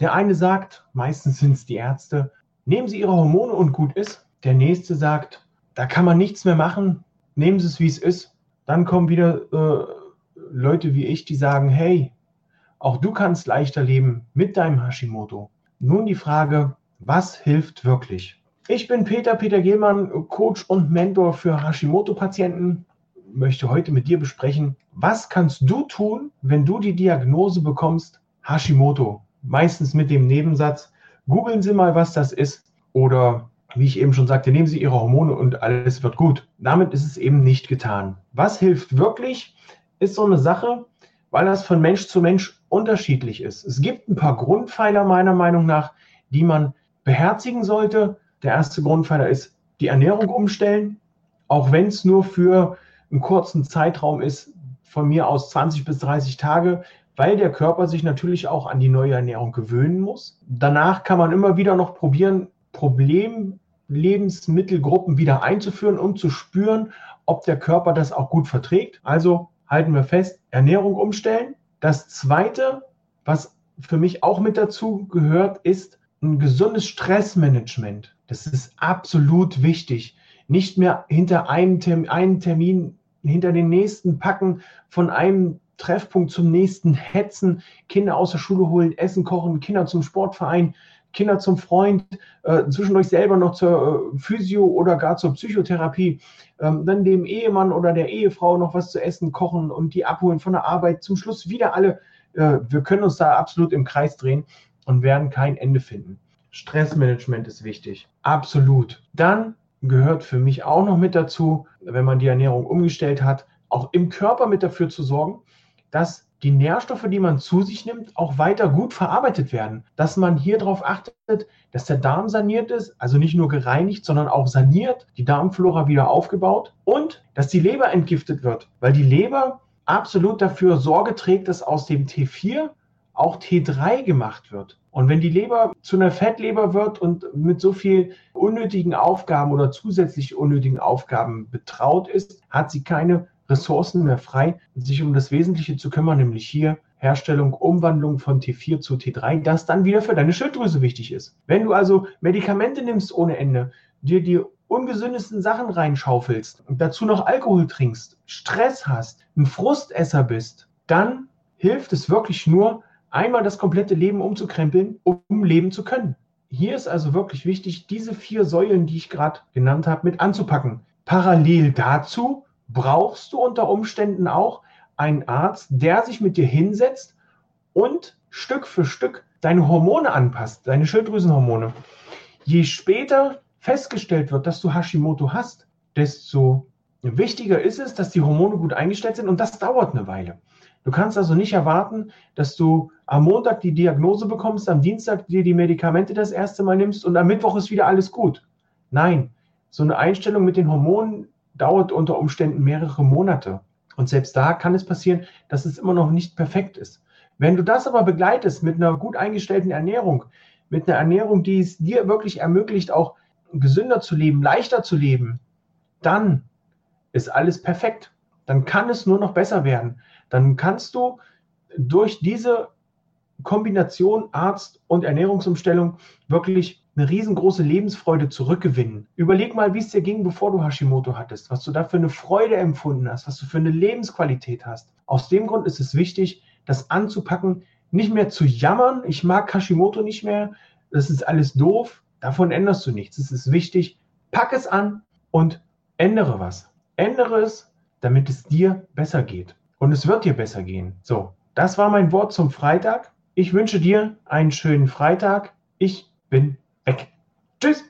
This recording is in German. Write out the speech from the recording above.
Der eine sagt, meistens sind es die Ärzte, nehmen Sie Ihre Hormone und gut ist. Der nächste sagt, da kann man nichts mehr machen, nehmen Sie es, wie es ist. Dann kommen wieder äh, Leute wie ich, die sagen, hey, auch du kannst leichter leben mit deinem Hashimoto. Nun die Frage, was hilft wirklich? Ich bin Peter, Peter Gehlmann, Coach und Mentor für Hashimoto-Patienten. Möchte heute mit dir besprechen, was kannst du tun, wenn du die Diagnose bekommst, Hashimoto? Meistens mit dem Nebensatz, googeln Sie mal, was das ist oder wie ich eben schon sagte, nehmen Sie Ihre Hormone und alles wird gut. Damit ist es eben nicht getan. Was hilft wirklich, ist so eine Sache, weil das von Mensch zu Mensch unterschiedlich ist. Es gibt ein paar Grundpfeiler meiner Meinung nach, die man beherzigen sollte. Der erste Grundpfeiler ist die Ernährung umstellen, auch wenn es nur für einen kurzen Zeitraum ist, von mir aus 20 bis 30 Tage weil der Körper sich natürlich auch an die neue Ernährung gewöhnen muss. Danach kann man immer wieder noch probieren, Problemlebensmittelgruppen wieder einzuführen, um zu spüren, ob der Körper das auch gut verträgt. Also halten wir fest, Ernährung umstellen. Das Zweite, was für mich auch mit dazu gehört, ist ein gesundes Stressmanagement. Das ist absolut wichtig. Nicht mehr hinter einen Termin, einen Termin hinter den nächsten packen, von einem Treffpunkt zum nächsten hetzen, Kinder aus der Schule holen, Essen kochen, Kinder zum Sportverein, Kinder zum Freund, äh, zwischendurch selber noch zur äh, Physio oder gar zur Psychotherapie, ähm, dann dem Ehemann oder der Ehefrau noch was zu essen, kochen und die abholen von der Arbeit. Zum Schluss wieder alle. Äh, wir können uns da absolut im Kreis drehen und werden kein Ende finden. Stressmanagement ist wichtig. Absolut. Dann gehört für mich auch noch mit dazu, wenn man die Ernährung umgestellt hat, auch im Körper mit dafür zu sorgen, dass die Nährstoffe, die man zu sich nimmt, auch weiter gut verarbeitet werden. Dass man hier darauf achtet, dass der Darm saniert ist, also nicht nur gereinigt, sondern auch saniert, die Darmflora wieder aufgebaut und dass die Leber entgiftet wird, weil die Leber absolut dafür Sorge trägt, dass aus dem T4 auch T3 gemacht wird. Und wenn die Leber zu einer Fettleber wird und mit so viel unnötigen Aufgaben oder zusätzlich unnötigen Aufgaben betraut ist, hat sie keine Ressourcen mehr frei, sich um das Wesentliche zu kümmern, nämlich hier Herstellung, Umwandlung von T4 zu T3, das dann wieder für deine Schilddrüse wichtig ist. Wenn du also Medikamente nimmst ohne Ende, dir die ungesündesten Sachen reinschaufelst und dazu noch Alkohol trinkst, Stress hast, ein Frustesser bist, dann hilft es wirklich nur, einmal das komplette Leben umzukrempeln, um leben zu können. Hier ist also wirklich wichtig, diese vier Säulen, die ich gerade genannt habe, mit anzupacken. Parallel dazu brauchst du unter Umständen auch einen Arzt, der sich mit dir hinsetzt und Stück für Stück deine Hormone anpasst, deine Schilddrüsenhormone. Je später festgestellt wird, dass du Hashimoto hast, desto wichtiger ist es, dass die Hormone gut eingestellt sind und das dauert eine Weile. Du kannst also nicht erwarten, dass du am Montag die Diagnose bekommst, am Dienstag dir die Medikamente das erste Mal nimmst und am Mittwoch ist wieder alles gut. Nein, so eine Einstellung mit den Hormonen dauert unter Umständen mehrere Monate. Und selbst da kann es passieren, dass es immer noch nicht perfekt ist. Wenn du das aber begleitest mit einer gut eingestellten Ernährung, mit einer Ernährung, die es dir wirklich ermöglicht, auch gesünder zu leben, leichter zu leben, dann ist alles perfekt. Dann kann es nur noch besser werden. Dann kannst du durch diese Kombination Arzt und Ernährungsumstellung wirklich eine riesengroße Lebensfreude zurückgewinnen. Überleg mal, wie es dir ging, bevor du Hashimoto hattest, was du da für eine Freude empfunden hast, was du für eine Lebensqualität hast. Aus dem Grund ist es wichtig, das anzupacken, nicht mehr zu jammern, ich mag Hashimoto nicht mehr, das ist alles doof, davon änderst du nichts. Es ist wichtig, pack es an und ändere was. Ändere es, damit es dir besser geht. Und es wird dir besser gehen. So, das war mein Wort zum Freitag. Ich wünsche dir einen schönen Freitag. Ich bin Like, just